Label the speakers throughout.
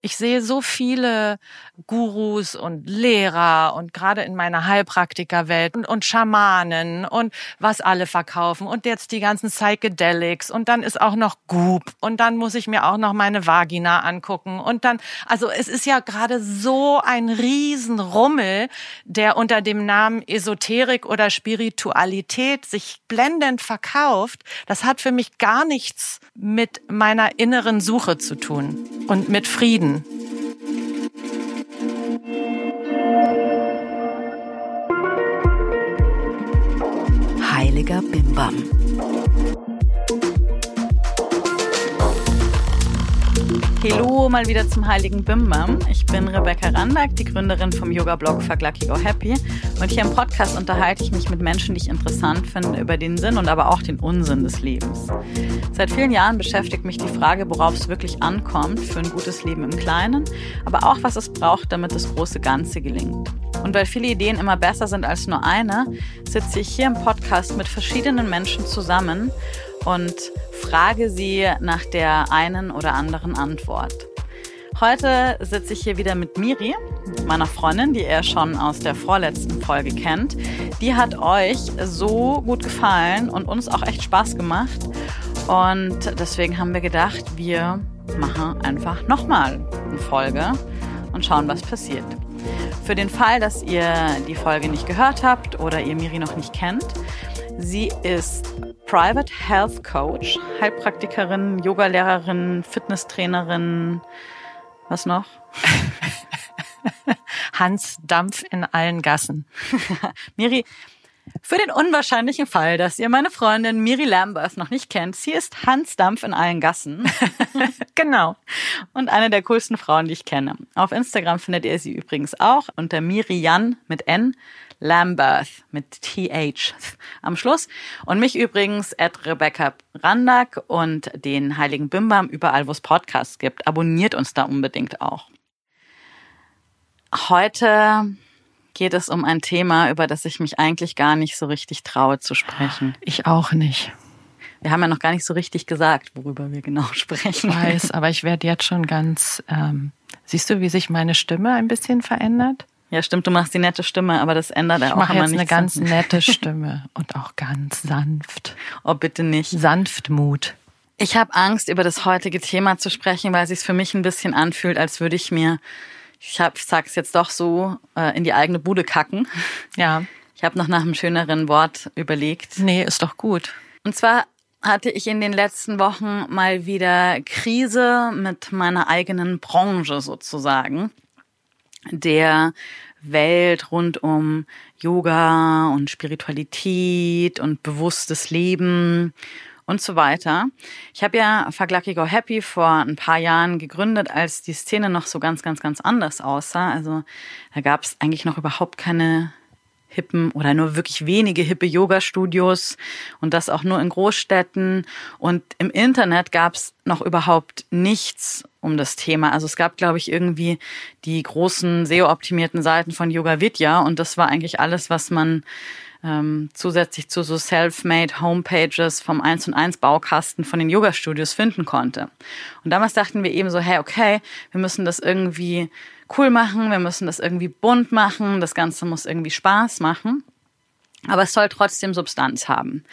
Speaker 1: Ich sehe so viele Gurus und Lehrer und gerade in meiner Heilpraktikerwelt und, und Schamanen und was alle verkaufen und jetzt die ganzen Psychedelics und dann ist auch noch Goop und dann muss ich mir auch noch meine Vagina angucken und dann, also es ist ja gerade so ein Riesenrummel, der unter dem Namen Esoterik oder Spiritualität sich blendend verkauft. Das hat für mich gar nichts mit meiner inneren Suche zu tun und mit Frieden. Frieden.
Speaker 2: Heiliger Bimbam.
Speaker 3: Hallo mal wieder zum Heiligen Bimbam. Ich bin Rebecca Randack, die Gründerin vom Yoga-Blog Fuck Lucky Go Happy. Und hier im Podcast unterhalte ich mich mit Menschen, die ich interessant finde, über den Sinn und aber auch den Unsinn des Lebens. Seit vielen Jahren beschäftigt mich die Frage, worauf es wirklich ankommt für ein gutes Leben im Kleinen, aber auch was es braucht, damit das große Ganze gelingt. Und weil viele Ideen immer besser sind als nur eine, sitze ich hier im Podcast mit verschiedenen Menschen zusammen und frage sie nach der einen oder anderen Antwort. Heute sitze ich hier wieder mit Miri, meiner Freundin, die ihr schon aus der vorletzten Folge kennt. Die hat euch so gut gefallen und uns auch echt Spaß gemacht. Und deswegen haben wir gedacht, wir machen einfach nochmal eine Folge und schauen, was passiert. Für den Fall, dass ihr die Folge nicht gehört habt oder ihr Miri noch nicht kennt, sie ist Private Health Coach, Heilpraktikerin, Yogalehrerin, Fitnesstrainerin. Was noch?
Speaker 1: Hans Dampf in allen Gassen.
Speaker 3: Miri, für den unwahrscheinlichen Fall, dass ihr meine Freundin Miri Lambert noch nicht kennt, sie ist Hans Dampf in allen Gassen.
Speaker 1: genau.
Speaker 3: Und eine der coolsten Frauen, die ich kenne. Auf Instagram findet ihr sie übrigens auch unter Miri Jan mit N Lambert mit TH am Schluss. Und mich übrigens at Rebecca Randack und den Heiligen Bimbam überall, wo es Podcasts gibt. Abonniert uns da unbedingt auch. Heute geht es um ein Thema, über das ich mich eigentlich gar nicht so richtig traue zu sprechen.
Speaker 1: Ich auch nicht.
Speaker 3: Wir haben ja noch gar nicht so richtig gesagt, worüber wir genau sprechen.
Speaker 1: Ich weiß, aber ich werde jetzt schon ganz. Ähm, siehst du, wie sich meine Stimme ein bisschen verändert?
Speaker 3: Ja, stimmt, du machst die nette Stimme, aber das ändert
Speaker 1: ja
Speaker 3: auch
Speaker 1: immer nichts.
Speaker 3: Ich
Speaker 1: mache jetzt eine ganz nette Stimme und auch ganz sanft.
Speaker 3: Oh, bitte nicht.
Speaker 1: Sanftmut.
Speaker 3: Ich habe Angst, über das heutige Thema zu sprechen, weil es sich für mich ein bisschen anfühlt, als würde ich mir, ich hab, sag's jetzt doch so, äh, in die eigene Bude kacken.
Speaker 1: Ja.
Speaker 3: Ich habe noch nach einem schöneren Wort überlegt.
Speaker 1: Nee, ist doch gut.
Speaker 3: Und zwar hatte ich in den letzten Wochen mal wieder Krise mit meiner eigenen Branche sozusagen der Welt rund um Yoga und Spiritualität und bewusstes Leben und so weiter. Ich habe ja Fuck Lucky Go Happy vor ein paar Jahren gegründet, als die Szene noch so ganz, ganz, ganz anders aussah. Also da gab es eigentlich noch überhaupt keine hippen oder nur wirklich wenige hippe Yoga-Studios und das auch nur in Großstädten. Und im Internet gab es noch überhaupt nichts um das Thema. Also es gab, glaube ich, irgendwie die großen SEO-optimierten Seiten von Yoga Vidya und das war eigentlich alles, was man ähm, zusätzlich zu so self-made Homepages vom 1 und 1 Baukasten von den Yoga-Studios finden konnte. Und damals dachten wir eben so, hey, okay, wir müssen das irgendwie cool machen, wir müssen das irgendwie bunt machen, das Ganze muss irgendwie Spaß machen, aber es soll trotzdem Substanz haben.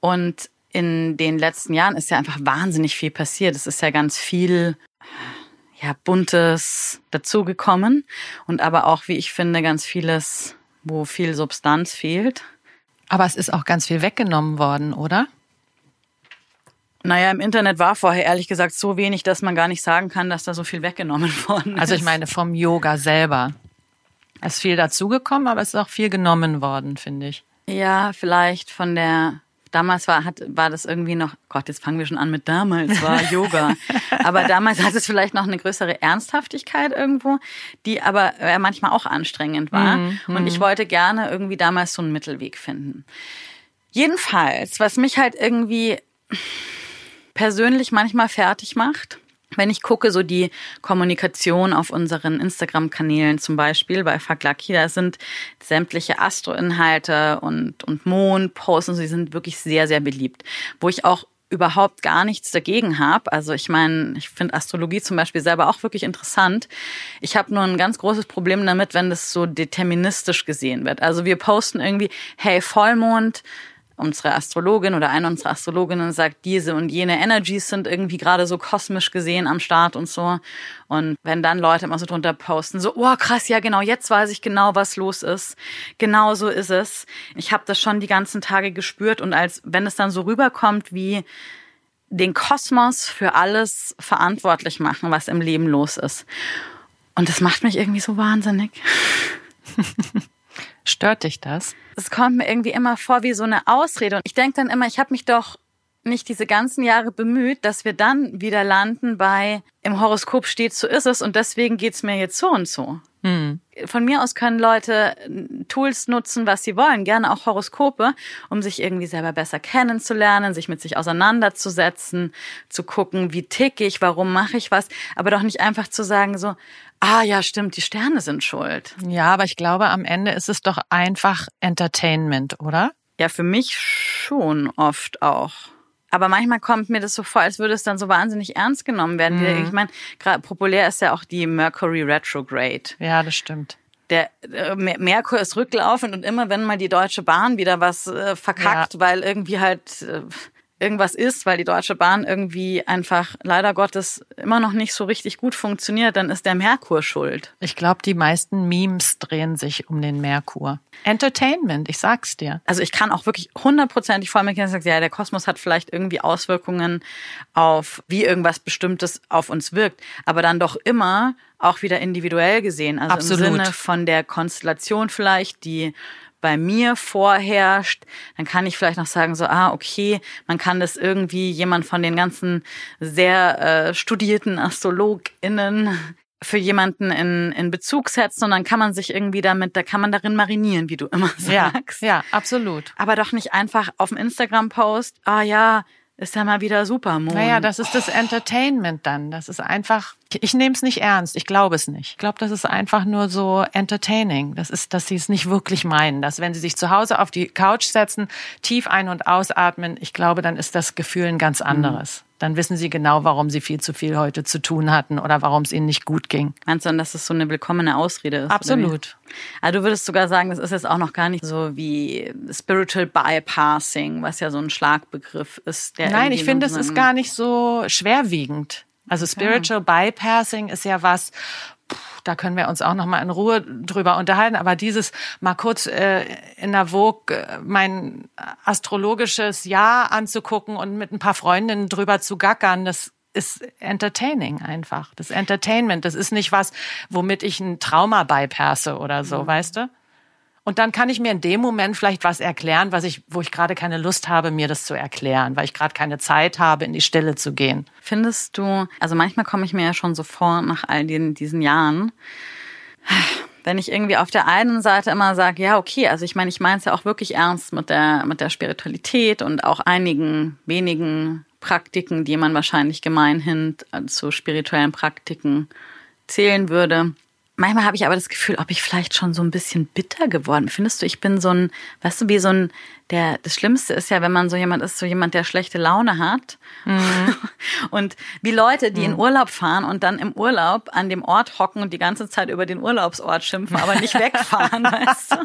Speaker 3: Und in den letzten Jahren ist ja einfach wahnsinnig viel passiert. Es ist ja ganz viel ja, buntes dazugekommen und aber auch, wie ich finde, ganz vieles, wo viel Substanz fehlt.
Speaker 1: Aber es ist auch ganz viel weggenommen worden, oder?
Speaker 3: Naja, im Internet war vorher ehrlich gesagt so wenig, dass man gar nicht sagen kann, dass da so viel weggenommen worden ist.
Speaker 1: Also ich meine vom Yoga selber. Es ist viel dazugekommen, aber es ist auch viel genommen worden, finde ich.
Speaker 3: Ja, vielleicht von der Damals war, hat, war das irgendwie noch, Gott, jetzt fangen wir schon an mit damals war Yoga. aber damals hat es vielleicht noch eine größere Ernsthaftigkeit irgendwo, die aber äh, manchmal auch anstrengend war. Mm, Und ich wollte gerne irgendwie damals so einen Mittelweg finden. Jedenfalls, was mich halt irgendwie persönlich manchmal fertig macht. Wenn ich gucke, so die Kommunikation auf unseren Instagram-Kanälen zum Beispiel bei Lucky, da sind sämtliche Astro-Inhalte und, und Mond-Posts und sie sind wirklich sehr, sehr beliebt. Wo ich auch überhaupt gar nichts dagegen habe. Also ich meine, ich finde Astrologie zum Beispiel selber auch wirklich interessant. Ich habe nur ein ganz großes Problem damit, wenn das so deterministisch gesehen wird. Also wir posten irgendwie, hey, Vollmond, unsere Astrologin oder eine unserer Astrologinnen sagt, diese und jene Energies sind irgendwie gerade so kosmisch gesehen am Start und so. Und wenn dann Leute immer so drunter posten, so, oh krass, ja genau, jetzt weiß ich genau, was los ist. Genau so ist es. Ich habe das schon die ganzen Tage gespürt und als wenn es dann so rüberkommt wie den Kosmos für alles verantwortlich machen, was im Leben los ist. Und das macht mich irgendwie so wahnsinnig.
Speaker 1: Stört dich das?
Speaker 3: Es kommt mir irgendwie immer vor wie so eine Ausrede. Und ich denke dann immer, ich habe mich doch nicht diese ganzen Jahre bemüht, dass wir dann wieder landen bei im Horoskop steht, so ist es und deswegen geht's mir jetzt so und so. Hm. Von mir aus können Leute Tools nutzen, was sie wollen, gerne auch Horoskope, um sich irgendwie selber besser kennenzulernen, sich mit sich auseinanderzusetzen, zu gucken, wie tick ich, warum mache ich was, aber doch nicht einfach zu sagen so, ah ja, stimmt, die Sterne sind schuld.
Speaker 1: Ja, aber ich glaube, am Ende ist es doch einfach Entertainment, oder?
Speaker 3: Ja, für mich schon oft auch. Aber manchmal kommt mir das so vor, als würde es dann so wahnsinnig ernst genommen werden. Mhm. Ich meine, gerade populär ist ja auch die Mercury Retrograde.
Speaker 1: Ja, das stimmt.
Speaker 3: Der äh, Merkur ist rücklaufend und immer wenn mal die Deutsche Bahn wieder was äh, verkackt, ja. weil irgendwie halt äh, irgendwas ist, weil die Deutsche Bahn irgendwie einfach leider Gottes immer noch nicht so richtig gut funktioniert, dann ist der Merkur schuld.
Speaker 1: Ich glaube, die meisten Memes drehen sich um den Merkur. Entertainment, ich sag's dir.
Speaker 3: Also ich kann auch wirklich hundertprozentig voll mit sagen, ja, der Kosmos hat vielleicht irgendwie Auswirkungen auf, wie irgendwas Bestimmtes auf uns wirkt, aber dann doch immer auch wieder individuell gesehen. Also Absolut. im Sinne von der Konstellation vielleicht, die bei mir vorherrscht, dann kann ich vielleicht noch sagen, so, ah, okay, man kann das irgendwie jemand von den ganzen sehr äh, studierten AstrologInnen für jemanden in, in Bezug setzen und dann kann man sich irgendwie damit, da kann man darin marinieren, wie du immer sagst.
Speaker 1: Ja, ja absolut.
Speaker 3: Aber doch nicht einfach auf dem Instagram-Post, ah ja, ist ja mal wieder Supermond.
Speaker 1: Naja, das ist das Entertainment dann. Das ist einfach, ich nehme es nicht ernst, ich glaube es nicht. Ich glaube, das ist einfach nur so entertaining. Das ist, dass sie es nicht wirklich meinen. Dass wenn sie sich zu Hause auf die Couch setzen, tief ein- und ausatmen, ich glaube, dann ist das Gefühl ein ganz anderes. Mhm dann wissen sie genau, warum sie viel zu viel heute zu tun hatten oder warum es ihnen nicht gut ging.
Speaker 3: Meinst du dann, dass es so eine willkommene Ausrede ist?
Speaker 1: Absolut.
Speaker 3: Also du würdest sogar sagen, das ist jetzt auch noch gar nicht so wie Spiritual Bypassing, was ja so ein Schlagbegriff ist.
Speaker 1: Nein, ich finde, es ist gar nicht so schwerwiegend. Also Spiritual Bypassing ist ja was, da können wir uns auch noch mal in Ruhe drüber unterhalten. Aber dieses mal kurz äh, in der Vogue äh, mein astrologisches Jahr anzugucken und mit ein paar Freundinnen drüber zu gackern, das ist entertaining einfach. Das Entertainment, das ist nicht was, womit ich ein Trauma bypasse oder so, mhm. weißt du? Und dann kann ich mir in dem Moment vielleicht was erklären, was ich, wo ich gerade keine Lust habe, mir das zu erklären, weil ich gerade keine Zeit habe, in die Stille zu gehen.
Speaker 3: Findest du, also manchmal komme ich mir ja schon so vor nach all den, diesen Jahren, wenn ich irgendwie auf der einen Seite immer sage, ja, okay, also ich meine, ich meine es ja auch wirklich ernst mit der, mit der Spiritualität und auch einigen wenigen Praktiken, die man wahrscheinlich gemeinhin zu spirituellen Praktiken zählen würde. Manchmal habe ich aber das Gefühl, ob ich vielleicht schon so ein bisschen bitter geworden bin. Findest du, ich bin so ein, weißt du, wie so ein, der, das Schlimmste ist ja, wenn man so jemand ist, so jemand, der schlechte Laune hat. Mhm. Und wie Leute, die mhm. in Urlaub fahren und dann im Urlaub an dem Ort hocken und die ganze Zeit über den Urlaubsort schimpfen, aber nicht wegfahren, weißt du?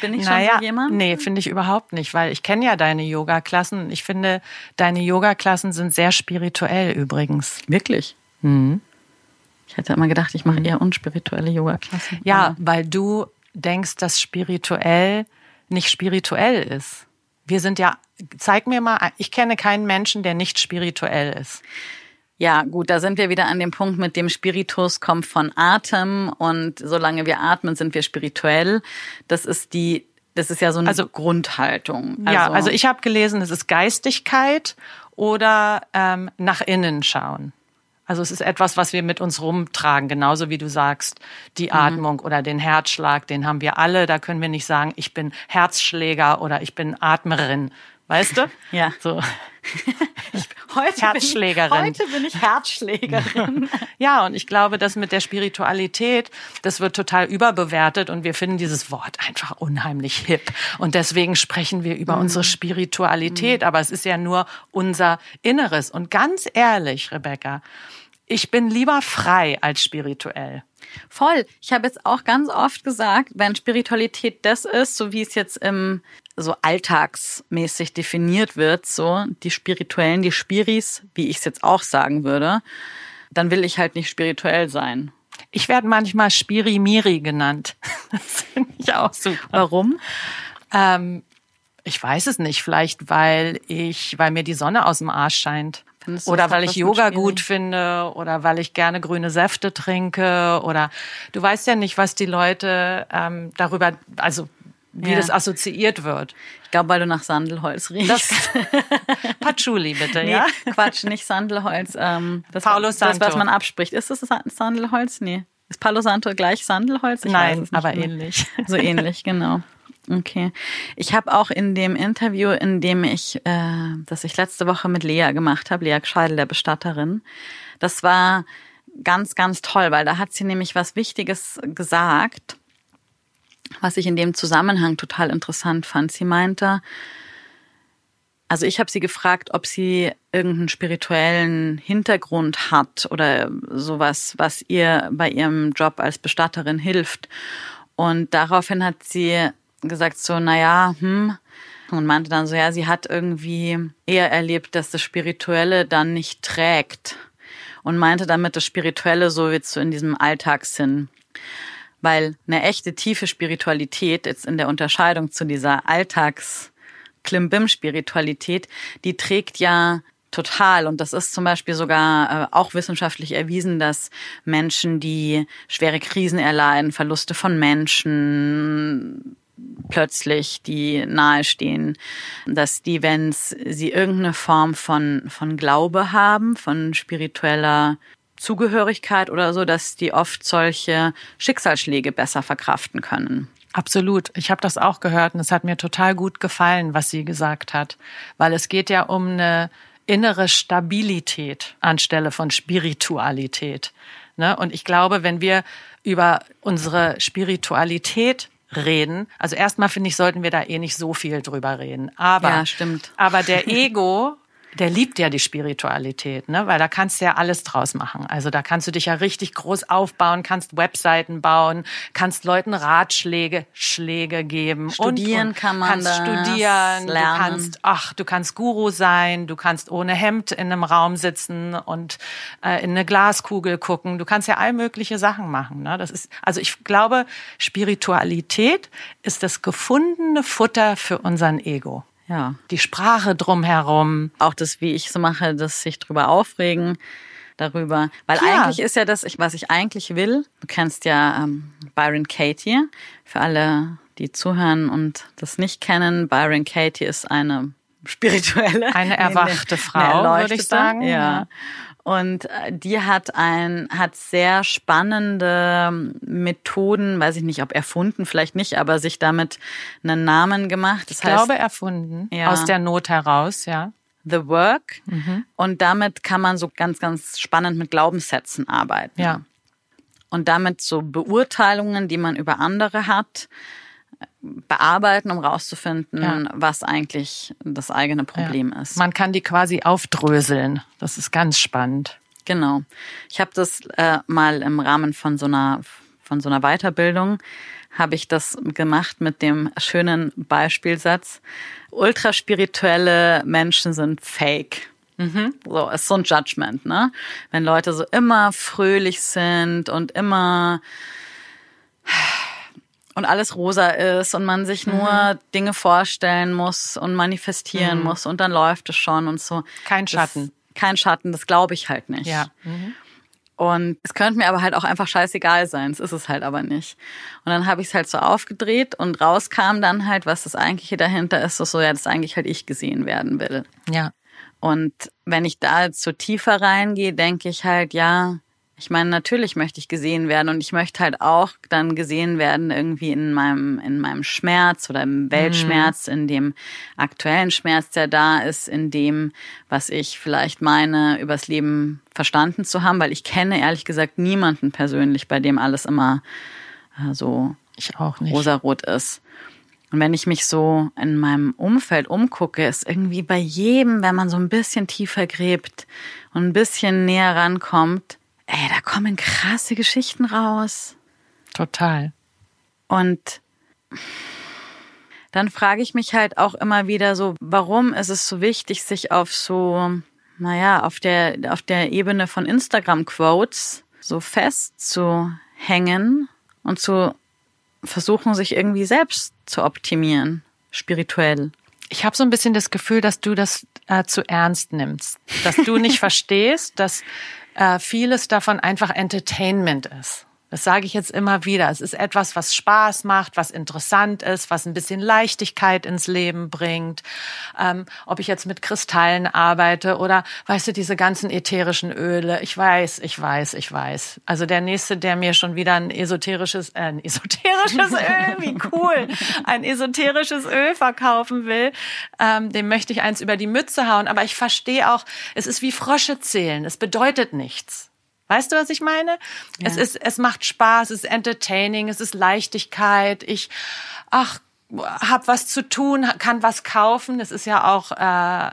Speaker 3: Bin ich schon naja, so jemand?
Speaker 1: Nee, finde ich überhaupt nicht, weil ich kenne ja deine Yoga-Klassen. Ich finde, deine Yoga-Klassen sind sehr spirituell übrigens.
Speaker 3: Wirklich? Mhm. Ich hätte immer gedacht, ich mache eher unspirituelle Yoga-Klassen.
Speaker 1: Ja, weil du denkst, dass spirituell nicht spirituell ist. Wir sind ja, zeig mir mal, ich kenne keinen Menschen, der nicht spirituell ist.
Speaker 3: Ja, gut, da sind wir wieder an dem Punkt, mit dem Spiritus kommt von Atem und solange wir atmen, sind wir spirituell. Das ist die, das ist ja so eine also, Grundhaltung.
Speaker 1: Also, ja, also ich habe gelesen, es ist Geistigkeit oder ähm, nach innen schauen. Also es ist etwas, was wir mit uns rumtragen, genauso wie du sagst, die mhm. Atmung oder den Herzschlag, den haben wir alle. Da können wir nicht sagen, ich bin Herzschläger oder ich bin Atmerin. Weißt du?
Speaker 3: Ja.
Speaker 1: So.
Speaker 3: Heute
Speaker 1: Herzschlägerin.
Speaker 3: Bin ich, heute bin ich Herzschlägerin.
Speaker 1: Ja, und ich glaube, das mit der Spiritualität, das wird total überbewertet und wir finden dieses Wort einfach unheimlich hip. Und deswegen sprechen wir über unsere Spiritualität, aber es ist ja nur unser Inneres. Und ganz ehrlich, Rebecca, ich bin lieber frei als spirituell.
Speaker 3: Voll. Ich habe jetzt auch ganz oft gesagt, wenn Spiritualität das ist, so wie es jetzt im so alltagsmäßig definiert wird, so die Spirituellen, die Spiris, wie ich es jetzt auch sagen würde, dann will ich halt nicht spirituell sein.
Speaker 1: Ich werde manchmal Spirimiri genannt. Das finde ich auch super.
Speaker 3: Warum?
Speaker 1: Ähm, ich weiß es nicht. Vielleicht, weil ich, weil mir die Sonne aus dem Arsch scheint.
Speaker 3: Findest
Speaker 1: Oder weil ich Yoga gut finde oder weil ich gerne grüne Säfte trinke oder du weißt ja nicht, was die Leute ähm, darüber, also wie
Speaker 3: Ja.
Speaker 1: das assoziiert wird.
Speaker 3: Ich glaube, weil du nach Sandelholz riechst.
Speaker 1: Das Patchouli bitte,
Speaker 3: nee,
Speaker 1: ja?
Speaker 3: Quatsch, nicht Sandelholz. Ähm, das, das,
Speaker 1: Santo.
Speaker 3: was man abspricht. Ist das Sa- Sandelholz? Nee. Ist Palo Santo gleich Sandelholz? Ich
Speaker 1: Nein, aber
Speaker 3: mehr.
Speaker 1: ähnlich.
Speaker 3: So ähnlich, genau. Okay. Ich habe auch in dem Interview, in dem ich, äh, das ich letzte Woche mit Lea gemacht habe, Lea Gscheidel, der Bestatterin, das war ganz, ganz toll, weil da hat sie nämlich was Wichtiges gesagt, was ich in dem Zusammenhang total interessant fand. Sie meinte, also ich habe sie gefragt, ob sie irgendeinen spirituellen Hintergrund hat oder sowas, was ihr bei ihrem Job als Bestatterin hilft. Und daraufhin hat sie gesagt so, na ja, hm, und meinte dann so, ja, sie hat irgendwie eher erlebt, dass das Spirituelle dann nicht trägt. Und meinte damit das Spirituelle so jetzt so in diesem Alltagssinn. Weil eine echte tiefe Spiritualität jetzt in der Unterscheidung zu dieser Alltags Klimbim-Spiritualität, die trägt ja total. Und das ist zum Beispiel sogar äh, auch wissenschaftlich erwiesen, dass Menschen, die schwere Krisen erleiden, Verluste von Menschen, plötzlich, die nahestehen, dass die, wenn sie irgendeine Form von, von Glaube haben, von spiritueller Zugehörigkeit oder so, dass die oft solche Schicksalsschläge besser verkraften können.
Speaker 1: Absolut. Ich habe das auch gehört und es hat mir total gut gefallen, was sie gesagt hat, weil es geht ja um eine innere Stabilität anstelle von Spiritualität. Ne? Und ich glaube, wenn wir über unsere Spiritualität reden, also erstmal finde ich, sollten wir da eh nicht so viel drüber reden. Aber,
Speaker 3: Ja, stimmt.
Speaker 1: aber der Ego der liebt ja die Spiritualität, ne? Weil da kannst du ja alles draus machen. Also da kannst du dich ja richtig groß aufbauen, kannst Webseiten bauen, kannst Leuten Ratschläge Schläge geben.
Speaker 3: Studieren
Speaker 1: und, und
Speaker 3: kann man
Speaker 1: kannst
Speaker 3: das,
Speaker 1: studieren,
Speaker 3: lernen.
Speaker 1: du kannst, ach, du kannst Guru sein, du kannst ohne Hemd in einem Raum sitzen und äh, in eine Glaskugel gucken. Du kannst ja all mögliche Sachen machen. Ne? Das ist, also ich glaube, Spiritualität ist das gefundene Futter für unseren Ego.
Speaker 3: Ja.
Speaker 1: Die Sprache drumherum.
Speaker 3: Auch das, wie ich so mache, das sich drüber aufregen, darüber. Weil
Speaker 1: Ja.
Speaker 3: eigentlich ist ja das, was ich eigentlich will, du kennst ja ähm, Byron Katie, für alle, die zuhören und das nicht kennen, Byron Katie ist eine spirituelle.
Speaker 1: Eine erwachte
Speaker 3: eine
Speaker 1: Frau, würde ich sagen,
Speaker 3: Ja.
Speaker 1: ja.
Speaker 3: Und äh, die hat ein, hat sehr spannende Methoden, weiß ich nicht, ob erfunden, vielleicht nicht, aber sich damit einen Namen gemacht. Das
Speaker 1: Ich glaube, erfunden.
Speaker 3: Ja.
Speaker 1: Aus der Not heraus, ja.
Speaker 3: The Work.
Speaker 1: Mhm.
Speaker 3: Und damit kann man so ganz, ganz spannend mit Glaubenssätzen arbeiten.
Speaker 1: Ja.
Speaker 3: Und damit so Beurteilungen, die man über andere hat, bearbeiten, um rauszufinden,
Speaker 1: Ja.
Speaker 3: was eigentlich das eigene Problem
Speaker 1: ja.
Speaker 3: ist.
Speaker 1: Man kann die quasi aufdröseln. Das ist ganz spannend.
Speaker 3: Genau. Ich habe das äh, mal im Rahmen von so einer von so einer Weiterbildung habe ich das gemacht mit dem schönen Beispielsatz: Ultraspirituelle Menschen sind Fake. So ist so ein Judgment, ne? Wenn Leute so immer fröhlich sind und immer und alles rosa ist und man sich nur Dinge vorstellen muss und manifestieren muss und dann läuft es schon und so.
Speaker 1: Kein
Speaker 3: Das-
Speaker 1: Schatten.
Speaker 3: Kein Schatten, das glaube ich halt nicht.
Speaker 1: Ja.
Speaker 3: Und es könnte mir aber halt auch einfach scheißegal sein. Es ist es halt aber nicht. Und dann habe ich es halt so aufgedreht und rauskam dann halt, was das eigentliche dahinter ist, ist so, ja, dass eigentlich halt ich gesehen werden will.
Speaker 1: Ja.
Speaker 3: Und wenn ich da jetzt so tiefer reingehe, denke ich halt, ja, Ich meine, natürlich möchte ich gesehen werden und ich möchte halt auch dann gesehen werden irgendwie in meinem, in meinem Schmerz oder im Weltschmerz, mhm. in dem aktuellen Schmerz, der da ist, in dem, was ich vielleicht meine, übers Leben verstanden zu haben, weil ich kenne ehrlich gesagt niemanden persönlich, bei dem alles immer äh, so
Speaker 1: ich auch nicht.
Speaker 3: rosarot ist. Und wenn ich mich so in meinem Umfeld umgucke, ist irgendwie bei jedem, wenn man so ein bisschen tiefer gräbt und ein bisschen näher rankommt, ey, da kommen krasse Geschichten raus.
Speaker 1: Total.
Speaker 3: Und dann frage ich mich halt auch immer wieder so, warum ist es so wichtig, sich auf so, naja, auf der, auf der Ebene von Instagram-Quotes so festzухängen und zu versuchen, sich irgendwie selbst zu optimieren, spirituell.
Speaker 1: Ich habe so ein bisschen das Gefühl, dass du das äh, zu ernst nimmst, dass du nicht verstehst, dass äh, vieles davon einfach Entertainment ist. Das sage ich jetzt immer wieder. Es ist etwas, was Spaß macht, was interessant ist, was ein bisschen Leichtigkeit ins Leben bringt. Ähm, ob ich jetzt mit Kristallen arbeite oder, weißt du, diese ganzen ätherischen Öle. Ich weiß, ich weiß, ich weiß. Also der nächste, der mir schon wieder ein esoterisches, äh, ein esoterisches Öl, wie cool, ein esoterisches Öl verkaufen will, ähm, dem möchte ich eins über die Mütze hauen. Aber ich verstehe auch, es ist wie Frosche zählen. Es bedeutet nichts. Weißt du, was ich meine? Ja. Es ist, es macht Spaß, es ist entertaining, es ist Leichtigkeit. Ich, ach, hab was zu tun, kann was kaufen. Das ist ja auch äh,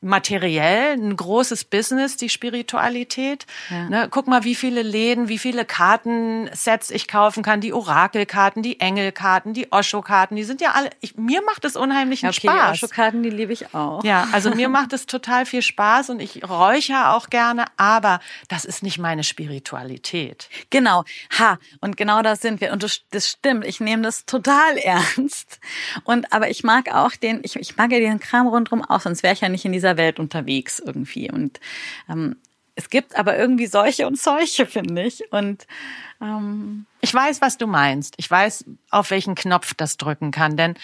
Speaker 1: materiell ein großes Business, die Spiritualität. Ja. Ne, guck mal, wie viele Läden, wie viele Kartensets ich kaufen kann, die Orakelkarten, die Engelkarten, die Osho-Karten, die sind ja alle, ich, mir macht es unheimlichen okay, Spaß.
Speaker 3: Die Osho-Karten, die liebe ich auch.
Speaker 1: Ja, also mir macht es total viel Spaß und ich räuchere auch gerne, aber das ist nicht meine Spiritualität.
Speaker 3: Genau, ha, und genau das sind wir und das, das stimmt, ich nehme das total ernst und aber ich mag auch den, ich, ich mag ja den Kram rundherum auch, sonst wäre ich ja nicht in dieser Welt unterwegs irgendwie. Und ähm, es gibt aber irgendwie solche und solche, finde ich. Und
Speaker 1: ähm, ich weiß, was du meinst. Ich weiß, auf welchen Knopf das drücken kann. Denn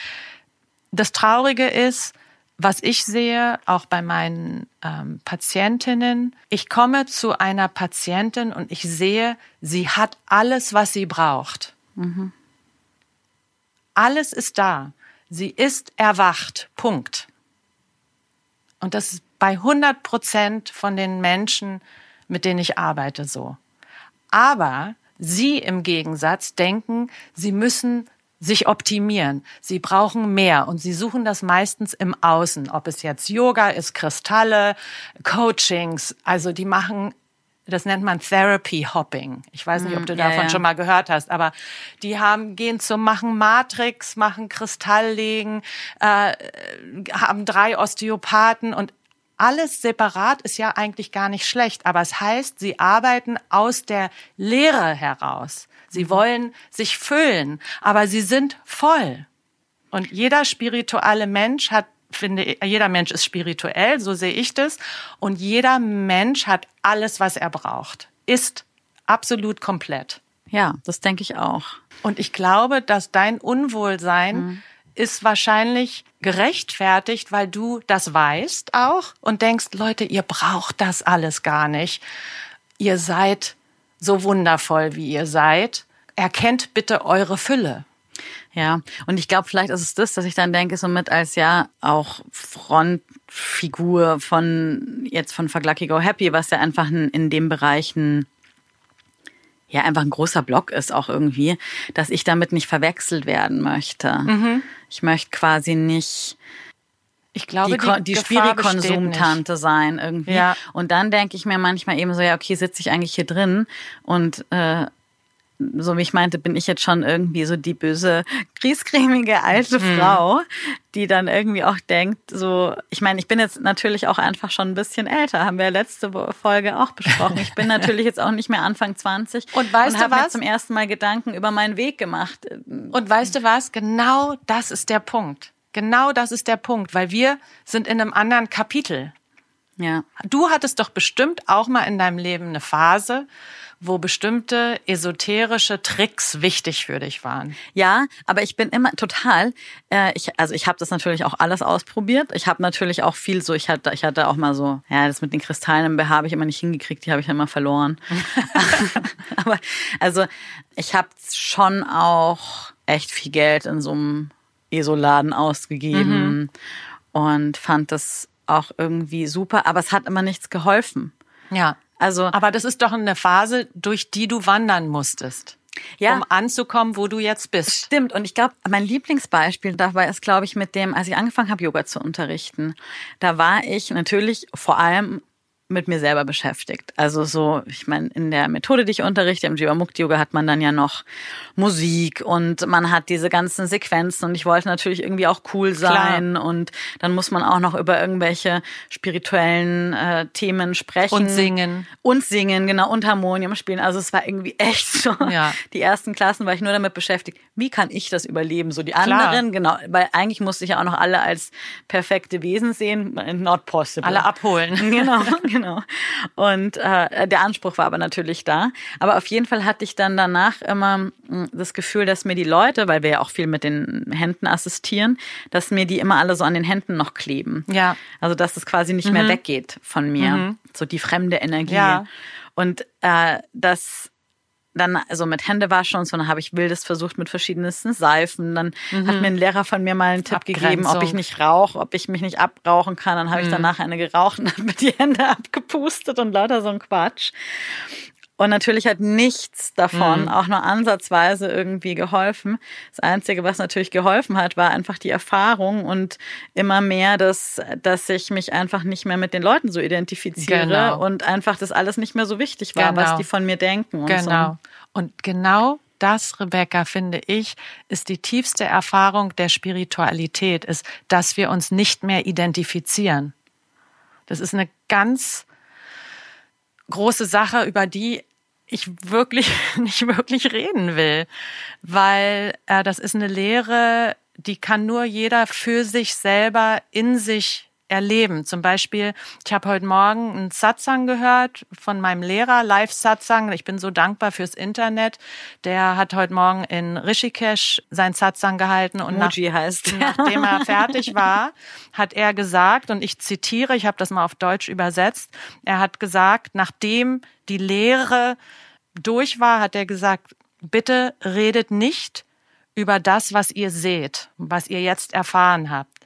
Speaker 1: das Traurige ist, was ich sehe, auch bei meinen ähm, Patientinnen, ich komme zu einer Patientin und ich sehe, sie hat alles, was sie braucht. Mhm. Alles ist da. Sie ist erwacht. Punkt. Und das ist bei 100 Prozent von den Menschen, mit denen ich arbeite, so. Aber sie im Gegensatz denken, sie müssen sich optimieren. Sie brauchen mehr und sie suchen das meistens im Außen, ob es jetzt Yoga ist, Kristalle, Coachings, also die machen das nennt man Therapy Hopping. Ich weiß nicht, ob du hm, davon ja, ja. schon mal gehört hast, aber die haben gehen zum machen Matrix, machen Kristalllegen, äh, haben drei Osteopathen und alles separat ist ja eigentlich gar nicht schlecht, aber es heißt, sie arbeiten aus der Lehre heraus. Sie mhm. wollen sich füllen, aber sie sind voll. Und jeder spirituelle Mensch hat finde, jeder Mensch ist spirituell, so sehe ich das. Und jeder Mensch hat alles, was er braucht. Ist absolut komplett.
Speaker 3: Ja, das denke ich auch.
Speaker 1: Und ich glaube, dass dein Unwohlsein mhm. ist wahrscheinlich gerechtfertigt, weil du das weißt auch und denkst, Leute, ihr braucht das alles gar nicht. Ihr seid so wundervoll, wie ihr seid. Erkennt bitte eure Fülle.
Speaker 3: Ja, und ich glaube, vielleicht ist es das, dass ich dann denke, somit als ja auch Frontfigur von jetzt von Fuck Lucky Go Happy, was ja einfach in dem Bereich ein ja einfach ein großer Block ist auch irgendwie, dass ich damit nicht verwechselt werden möchte. Mhm. Ich möchte quasi nicht
Speaker 1: ich glaube,
Speaker 3: die, die, die Spiri-Konsumtante sein irgendwie. Ja. Und dann denke ich mir manchmal eben so, ja, okay, sitze ich eigentlich hier drin und äh, so wie ich meinte, bin ich jetzt schon irgendwie so die böse, griesgrämige alte mhm. Frau, die dann irgendwie auch denkt, so, ich meine, ich bin jetzt natürlich auch einfach schon ein bisschen älter, haben wir letzte Folge auch besprochen. Ich bin natürlich jetzt auch nicht mehr Anfang 20
Speaker 1: und weißt und
Speaker 3: du was? mir zum ersten Mal Gedanken über meinen Weg gemacht.
Speaker 1: Und weißt du was? Genau das ist der Punkt. Genau das ist der Punkt, weil wir sind in einem anderen Kapitel.
Speaker 3: Ja.
Speaker 1: Du hattest doch bestimmt auch mal in deinem Leben eine Phase, wo bestimmte esoterische Tricks wichtig für dich waren.
Speaker 3: Ja, aber ich bin immer total, äh, ich, also ich habe das natürlich auch alles ausprobiert. Ich habe natürlich auch viel so, ich hatte, ich hatte auch mal so, ja, das mit den Kristallen im BH habe ich immer nicht hingekriegt, die habe ich immer verloren. aber also ich habe schon auch echt viel Geld in so einem ESO-Laden ausgegeben mhm. und fand das auch irgendwie super, aber es hat immer nichts geholfen.
Speaker 1: Ja. Also, aber das ist doch eine Phase, durch die du wandern musstest. Ja. um anzukommen, wo du jetzt bist.
Speaker 3: Stimmt. Und ich glaube, mein Lieblingsbeispiel dabei ist, glaube ich, mit dem, als ich angefangen habe, Yoga zu unterrichten. Da war ich natürlich vor allem mit mir selber beschäftigt. Also so, ich meine, in der Methode, die ich unterrichte, im Jivamukti Yoga hat man dann ja noch Musik und man hat diese ganzen Sequenzen und ich wollte natürlich irgendwie auch cool sein Klar. und dann muss man auch noch über irgendwelche spirituellen äh, Themen sprechen.
Speaker 1: Und singen.
Speaker 3: Und singen, genau, und Harmonium spielen. Also es war irgendwie echt so. Ja. Die ersten Klassen war ich nur damit beschäftigt, wie kann ich das überleben? So die anderen, Klar. genau, weil eigentlich musste ich ja auch noch alle als perfekte Wesen sehen. Not possible.
Speaker 1: Alle abholen.
Speaker 3: Genau, genau. Und äh, der Anspruch war aber natürlich da. Aber auf jeden Fall hatte ich dann danach immer hm, das Gefühl, dass mir die Leute, weil wir ja auch viel mit den Händen assistieren, dass mir die immer alle so an den Händen noch kleben.
Speaker 1: Ja.
Speaker 3: Also dass es quasi nicht mhm. mehr weggeht von mir. Mhm. So die fremde Energie. Ja. Und äh, das dann also mit Händewaschen und so, dann habe ich wildes versucht mit verschiedensten Seifen. Dann mhm. hat mir ein Lehrer von mir mal einen Tipp gegeben, ob ich nicht rauche, ob ich mich nicht abrauchen kann. Dann habe mhm. ich danach eine geraucht und habe mir die Hände abgepustet und lauter so ein Quatsch. Und natürlich hat nichts davon mhm. auch nur ansatzweise irgendwie geholfen. Das Einzige, was natürlich geholfen hat, war einfach die Erfahrung und immer mehr, dass, dass ich mich einfach nicht mehr mit den Leuten so identifiziere genau. und einfach das alles nicht mehr so wichtig war, genau. was die von mir denken. Und
Speaker 1: genau.
Speaker 3: So.
Speaker 1: Und genau das, Rebecca, finde ich, ist die tiefste Erfahrung der Spiritualität, ist, dass wir uns nicht mehr identifizieren. Das ist eine ganz große Sache, über die ich wirklich nicht wirklich reden will, weil äh, das ist eine Lehre, die kann nur jeder für sich selber in sich erleben. Zum Beispiel, ich habe heute Morgen einen Satsang gehört von meinem Lehrer, Live-Satsang. Ich bin so dankbar fürs Internet. Der hat heute Morgen in Rishikesh sein Satsang gehalten
Speaker 3: und nach,
Speaker 1: nachdem er fertig war, hat er gesagt, und ich zitiere, ich habe das mal auf Deutsch übersetzt, er hat gesagt, nachdem die Lehre durch war, hat er gesagt, bitte redet nicht über das, was ihr seht, was ihr jetzt erfahren habt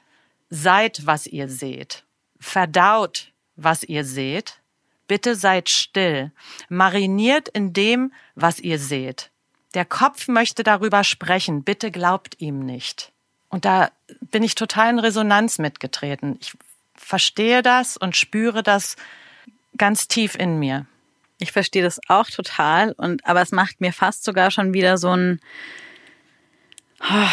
Speaker 1: seid, was ihr seht. Verdaut, was ihr seht. Bitte seid still. Mariniert in dem, was ihr seht. Der Kopf möchte darüber sprechen. Bitte glaubt ihm nicht. Und da bin ich total in Resonanz mitgetreten. Ich verstehe das und spüre das ganz tief in mir.
Speaker 3: Ich verstehe das auch total und aber es macht mir fast sogar schon wieder so ein oh,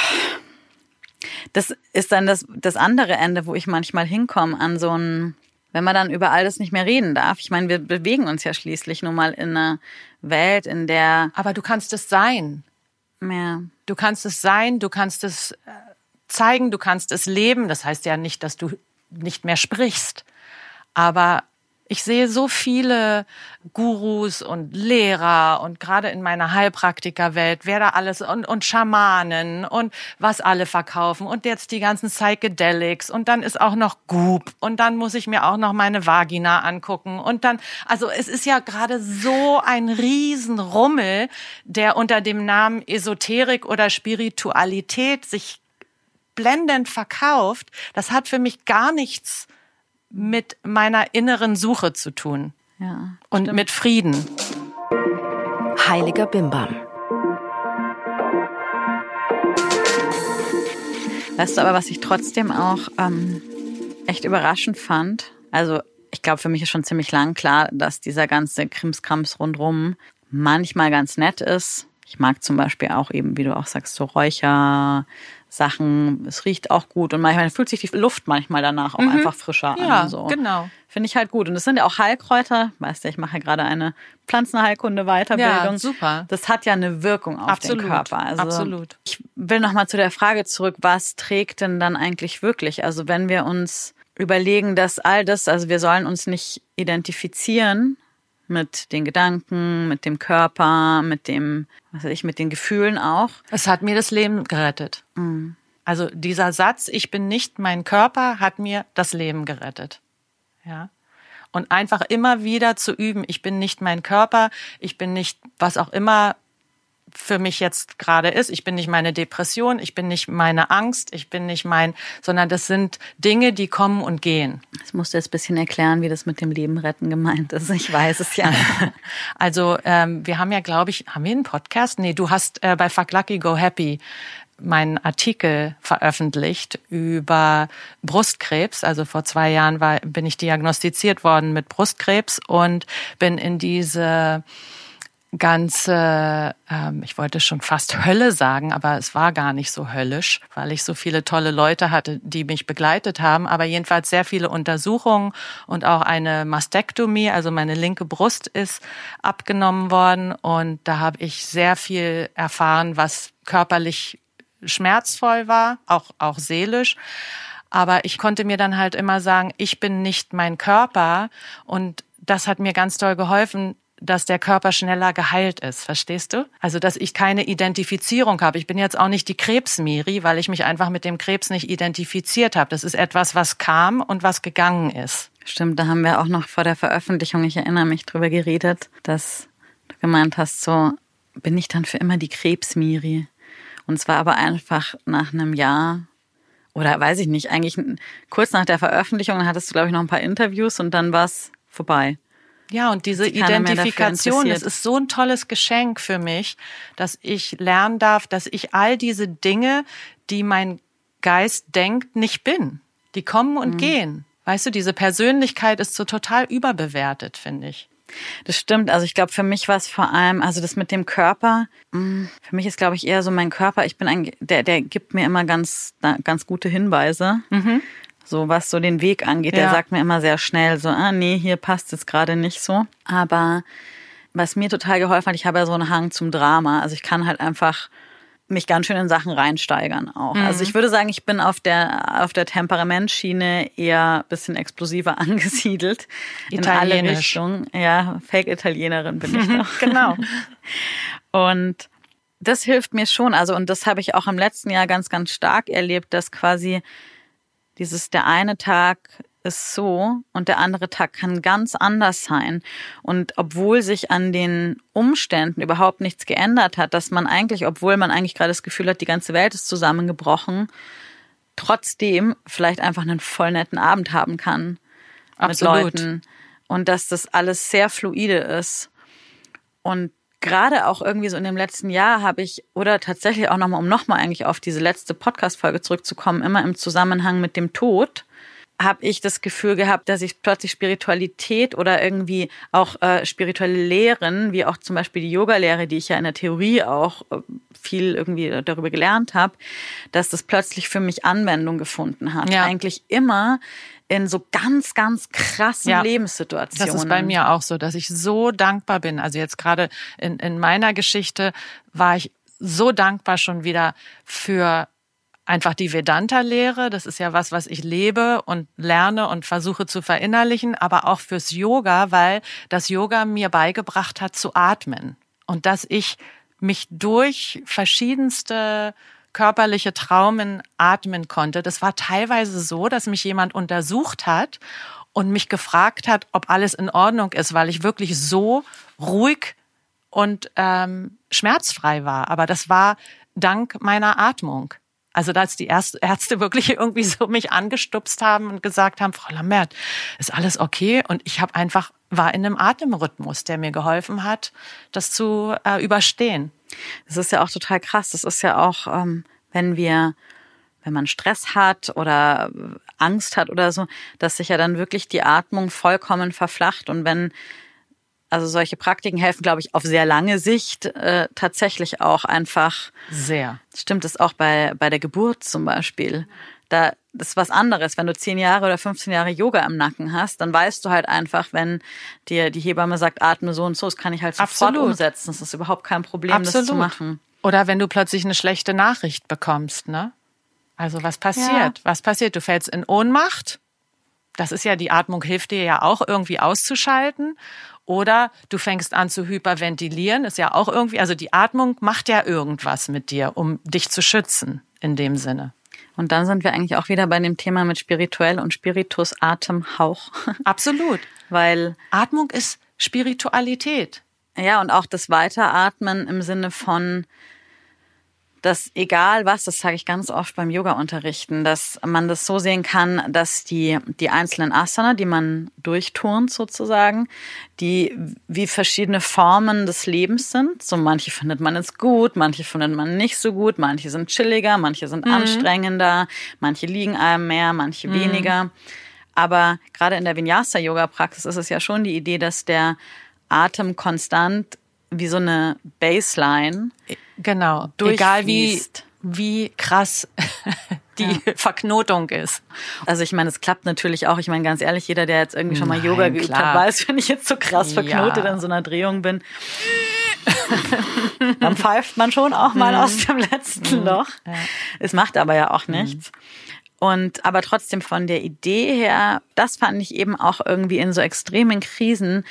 Speaker 3: das ist dann das, das andere Ende, wo ich manchmal hinkomme an so ein, wenn man dann über all das nicht mehr reden darf. Ich meine, wir bewegen uns ja schließlich nun mal in einer Welt, in der.
Speaker 1: Aber du kannst es sein.
Speaker 3: Ja.
Speaker 1: Du kannst es sein, du kannst es äh, zeigen, du kannst es leben. Das heißt ja nicht, dass du nicht mehr sprichst. Aber ich sehe so viele Gurus und Lehrer und gerade in meiner Heilpraktikerwelt, wer da alles und, und Schamanen und was alle verkaufen und jetzt die ganzen Psychedelics und dann ist auch noch Goop und dann muss ich mir auch noch meine Vagina angucken und dann, also es ist ja gerade so ein Riesenrummel, der unter dem Namen Esoterik oder Spiritualität sich blendend verkauft. Das hat für mich gar nichts mit meiner inneren Suche zu tun.
Speaker 3: Ja,
Speaker 1: und stimmt. mit Frieden.
Speaker 2: Heiliger Bimbam.
Speaker 3: Weißt du aber, was ich trotzdem auch ähm, echt überraschend fand? Also ich glaube, für mich ist schon ziemlich lang klar, dass dieser ganze Krimskrams rundrum manchmal ganz nett ist. Ich mag zum Beispiel auch eben, wie du auch sagst, so Räucher, Sachen. Es riecht auch gut und manchmal fühlt sich die Luft manchmal danach auch mhm. einfach frischer
Speaker 1: ja,
Speaker 3: an. So.
Speaker 1: genau.
Speaker 3: Finde ich halt gut. Und es sind ja auch Heilkräuter. Weißt du, ich mache ja gerade eine Pflanzenheilkunde-Weiterbildung.
Speaker 1: Ja, super.
Speaker 3: Das hat ja eine Wirkung auf
Speaker 1: Absolut.
Speaker 3: den Körper.
Speaker 1: Also Absolut.
Speaker 3: Ich will nochmal zu der Frage zurück, was trägt denn dann eigentlich wirklich? Also wenn wir uns überlegen, dass all das, also wir sollen uns nicht identifizieren mit den Gedanken, mit dem Körper, mit dem, was weiß ich, mit den Gefühlen auch.
Speaker 1: Es hat mir das Leben gerettet.
Speaker 3: Mhm.
Speaker 1: Also dieser Satz, ich bin nicht mein Körper, hat mir das Leben gerettet. Ja. Und einfach immer wieder zu üben, ich bin nicht mein Körper, ich bin nicht, was auch immer für mich jetzt gerade ist. Ich bin nicht meine Depression, ich bin nicht meine Angst, ich bin nicht mein, sondern das sind Dinge, die kommen und gehen.
Speaker 3: Das musst du jetzt ein bisschen erklären, wie das mit dem Leben retten gemeint ist. Ich weiß es ja.
Speaker 1: also ähm, wir haben ja, glaube ich, haben wir einen Podcast? Nee, du hast äh, bei Fuck Lucky Go Happy meinen Artikel veröffentlicht über Brustkrebs. Also vor zwei Jahren war, bin ich diagnostiziert worden mit Brustkrebs und bin in diese ganze, ähm, ich wollte schon fast Hölle sagen, aber es war gar nicht so höllisch, weil ich so viele tolle Leute hatte, die mich begleitet haben. Aber jedenfalls sehr viele Untersuchungen und auch eine Mastektomie, also meine linke Brust ist abgenommen worden und da habe ich sehr viel erfahren, was körperlich schmerzvoll war, auch auch seelisch. Aber ich konnte mir dann halt immer sagen, ich bin nicht mein Körper und das hat mir ganz toll geholfen, dass der Körper schneller geheilt ist. Verstehst du? Also, dass ich keine Identifizierung habe. Ich bin jetzt auch nicht die Krebsmiri, weil ich mich einfach mit dem Krebs nicht identifiziert habe. Das ist etwas, was kam und was gegangen ist.
Speaker 3: Stimmt, da haben wir auch noch vor der Veröffentlichung, ich erinnere mich drüber geredet, dass du gemeint hast, so bin ich dann für immer die Krebsmiri. Und zwar aber einfach nach einem Jahr oder weiß ich nicht, eigentlich kurz nach der Veröffentlichung hattest du, glaube ich, noch ein paar Interviews und dann war es vorbei.
Speaker 1: Ja, und diese Identifikation, das ist so ein tolles Geschenk für mich, dass ich lernen darf, dass ich all diese Dinge, die mein Geist denkt, nicht bin. Die kommen und mhm. gehen. Weißt du, diese Persönlichkeit ist so total überbewertet, finde ich.
Speaker 3: Das stimmt. Also ich glaube, für mich war es vor allem, also das mit dem Körper, mm, für mich ist, glaube ich, eher so mein Körper, ich bin ein, der, der gibt mir immer ganz, ganz gute Hinweise. Mhm so was so den Weg angeht. Ja. Der sagt mir immer sehr schnell so, ah nee, hier passt es gerade nicht so. Aber was mir total geholfen hat, ich habe ja so einen Hang zum Drama. Also ich kann halt einfach mich ganz schön in Sachen reinsteigern auch. Mhm. Also ich würde sagen, ich bin auf der auf der Temperamentschiene eher ein bisschen explosiver angesiedelt in alle Richtungen. Ja, Fake Italienerin bin ich noch.
Speaker 1: genau.
Speaker 3: Und das hilft mir schon. Also und das habe ich auch im letzten Jahr ganz ganz stark erlebt, dass quasi dieses der eine Tag ist so und der andere Tag kann ganz anders sein. Und obwohl sich an den Umständen überhaupt nichts geändert hat, dass man eigentlich, obwohl man eigentlich gerade das Gefühl hat, die ganze Welt ist zusammengebrochen, trotzdem vielleicht einfach einen voll netten Abend haben kann Absolut. mit Leuten. Und dass das alles sehr fluide ist. Und gerade auch irgendwie so in dem letzten Jahr habe ich, oder tatsächlich auch nochmal, um nochmal eigentlich auf diese letzte Podcast-Folge zurückzukommen, immer im Zusammenhang mit dem Tod, habe ich das Gefühl gehabt, dass ich plötzlich Spiritualität oder irgendwie auch äh, spirituelle Lehren, wie auch zum Beispiel die Yoga-Lehre, die ich ja in der Theorie auch äh, viel irgendwie darüber gelernt habe, dass das plötzlich für mich Anwendung gefunden hat. Ja. Eigentlich immer in so ganz, ganz krassen ja, Lebenssituationen.
Speaker 1: Das ist bei mir auch so, dass ich so dankbar bin. Also jetzt gerade in, in meiner Geschichte war ich so dankbar schon wieder für einfach die Vedanta-Lehre. Das ist ja was, was ich lebe und lerne und versuche zu verinnerlichen, aber auch fürs Yoga, weil das Yoga mir beigebracht hat zu atmen und dass ich mich durch verschiedenste körperliche Traumen atmen konnte. Das war teilweise so, dass mich jemand untersucht hat und mich gefragt hat, ob alles in Ordnung ist, weil ich wirklich so ruhig und ähm, schmerzfrei war. Aber das war dank meiner Atmung. Also dass die Ärzte wirklich irgendwie so mich angestupst haben und gesagt haben, Frau Lambert, ist alles okay? Und ich habe einfach war in einem Atemrhythmus, der mir geholfen hat, das zu äh, überstehen.
Speaker 3: Das ist ja auch total krass. Das ist ja auch, ähm, wenn wir, wenn man Stress hat oder Angst hat oder so, dass sich ja dann wirklich die Atmung vollkommen verflacht und wenn also solche Praktiken helfen, glaube ich, auf sehr lange Sicht äh, tatsächlich auch einfach.
Speaker 1: Sehr.
Speaker 3: Stimmt es auch bei, bei der Geburt zum Beispiel. Da das ist was anderes. Wenn du zehn Jahre oder 15 Jahre Yoga im Nacken hast, dann weißt du halt einfach, wenn dir die Hebamme sagt, atme so und so, das kann ich halt sofort Absolut. umsetzen. Das ist überhaupt kein Problem, Absolut. das zu machen.
Speaker 1: Oder wenn du plötzlich eine schlechte Nachricht bekommst, ne? Also was passiert? Ja. Was passiert? Du fällst in Ohnmacht. Das ist ja, die Atmung hilft dir ja auch irgendwie auszuschalten. Oder du fängst an zu hyperventilieren, ist ja auch irgendwie, also die Atmung macht ja irgendwas mit dir, um dich zu schützen in dem Sinne.
Speaker 3: Und dann sind wir eigentlich auch wieder bei dem Thema mit spirituell und Spiritus, Atem, Hauch.
Speaker 1: Absolut.
Speaker 3: Weil
Speaker 1: Atmung ist Spiritualität.
Speaker 3: Ja, und auch das Weiteratmen im Sinne von, dass egal was, das sage ich ganz oft beim Yoga-Unterrichten, dass man das so sehen kann, dass die, die einzelnen Asana, die man durchturnt sozusagen, die wie verschiedene Formen des Lebens sind. So manche findet man jetzt gut, manche findet man nicht so gut, manche sind chilliger, manche sind mhm. anstrengender, manche liegen einem mehr, manche mhm. weniger. Aber gerade in der Vinyasa-Yoga-Praxis ist es ja schon die Idee, dass der Atem konstant wie so eine Baseline.
Speaker 1: Genau. Egal wie, wie krass die ja. Verknotung ist.
Speaker 3: Also ich meine, es klappt natürlich auch. Ich meine, ganz ehrlich, jeder, der jetzt irgendwie schon mal Nein, Yoga geübt klar. hat, weiß, wenn ich jetzt so krass verknotet ja. in so einer Drehung bin, dann pfeift man schon auch mal mhm. aus dem letzten mhm. Loch. Ja. Es macht aber ja auch nichts. Mhm. Und aber trotzdem von der Idee her, das fand ich eben auch irgendwie in so extremen Krisen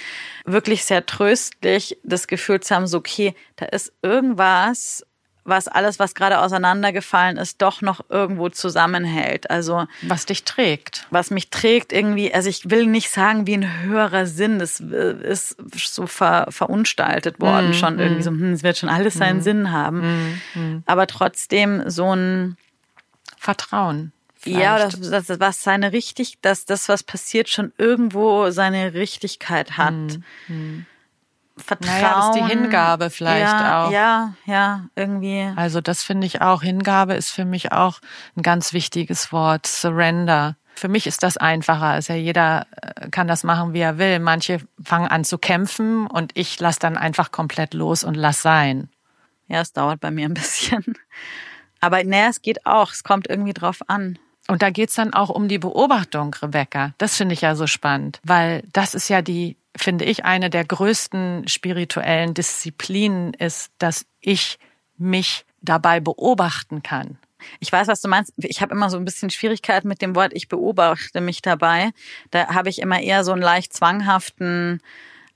Speaker 3: wirklich sehr tröstlich, das Gefühl zu haben, so okay, da ist irgendwas, was alles, was gerade auseinandergefallen ist, doch noch irgendwo zusammenhält. Also
Speaker 1: was dich trägt,
Speaker 3: was mich trägt irgendwie. Also ich will nicht sagen wie ein höherer Sinn. Das äh, ist so ver, verunstaltet worden mm, schon mm. irgendwie so. Hm, es wird schon alles seinen mm, mm. haben. Mm, Aber trotzdem so ein
Speaker 1: Vertrauen.
Speaker 3: Ja, das, das, was seine richtig, dass das, was passiert, schon irgendwo seine Richtigkeit hat. Hm.
Speaker 1: Vertrauen. Naja, das ist die Hingabe vielleicht
Speaker 3: ja,
Speaker 1: auch.
Speaker 3: Ja, ja, irgendwie.
Speaker 1: Also das finde ich auch. Hingabe ist für mich auch ein ganz wichtiges Wort. Surrender. Für mich ist das einfacher. Also jeder äh, kann das machen, wie er will. Manche fangen an zu kämpfen und ich lasse dann einfach komplett los und lass sein.
Speaker 3: Ja, es dauert bei mir ein bisschen. Aber naja, es geht auch. Es kommt irgendwie drauf an.
Speaker 1: Und da geht's dann auch um die Beobachtung, Rebecca. Das finde ich ja so spannend, weil das ist ja die, finde ich, eine der größten spirituellen Disziplinen ist, dass ich mich dabei beobachten kann.
Speaker 3: Ich weiß, was du meinst. Ich habe immer so ein bisschen Schwierigkeit mit dem Wort, ich beobachte mich dabei. Da habe ich immer eher so einen leicht zwanghaften,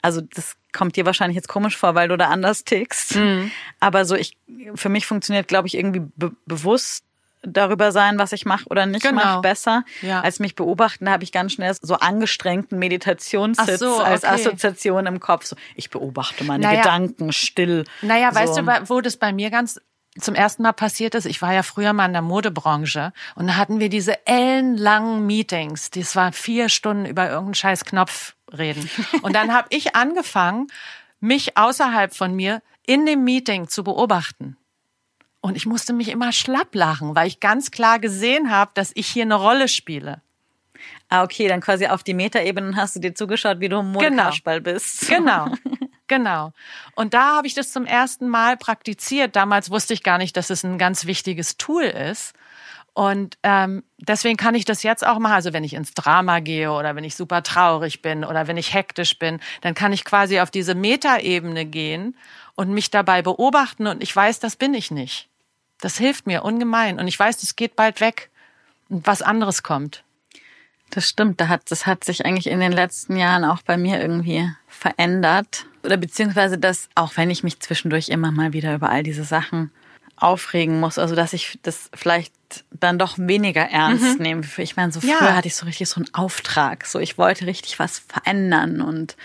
Speaker 3: also das kommt dir wahrscheinlich jetzt komisch vor, weil du da anders tickst. Mhm. Aber so ich, für mich funktioniert, glaube ich, irgendwie be bewusst darüber sein, was ich mache oder nicht genau. mache, besser. Ja. Als mich beobachten, da habe ich ganz schnell so angestrengten Meditationssitz so, okay. als Assoziation im Kopf. So, ich beobachte meine naja. Gedanken still.
Speaker 1: Naja,
Speaker 3: so.
Speaker 1: weißt du, wo das bei mir ganz zum ersten Mal passiert ist, ich war ja früher mal in der Modebranche und da hatten wir diese ellenlangen Meetings. Das war vier Stunden über irgendeinen scheiß Knopf reden. Und dann habe ich angefangen, mich außerhalb von mir in dem Meeting zu beobachten. Und ich musste mich immer schlapp lachen, weil ich ganz klar gesehen habe, dass ich hier eine Rolle spiele.
Speaker 3: Ah, okay, dann quasi auf die Metaebene hast du dir zugeschaut, wie du im Mondkasperl genau. bist.
Speaker 1: Genau, genau. Und da habe ich das zum ersten Mal praktiziert. Damals wusste ich gar nicht, dass es ein ganz wichtiges Tool ist. Und ähm, deswegen kann ich das jetzt auch machen. Also wenn ich ins Drama gehe oder wenn ich super traurig bin oder wenn ich hektisch bin, dann kann ich quasi auf diese Metaebene gehen und mich dabei beobachten und ich weiß, das bin ich nicht. Das hilft mir ungemein. Und ich weiß, es geht bald weg und was anderes kommt.
Speaker 3: Das stimmt, da hat, das hat sich eigentlich in den letzten Jahren auch bei mir irgendwie verändert. Oder beziehungsweise das, auch wenn ich mich zwischendurch immer mal wieder über all diese Sachen aufregen muss, also dass ich das vielleicht dann doch weniger ernst mhm. nehme. Ich meine, so früher ja. hatte ich so richtig so einen Auftrag, so ich wollte richtig was verändern und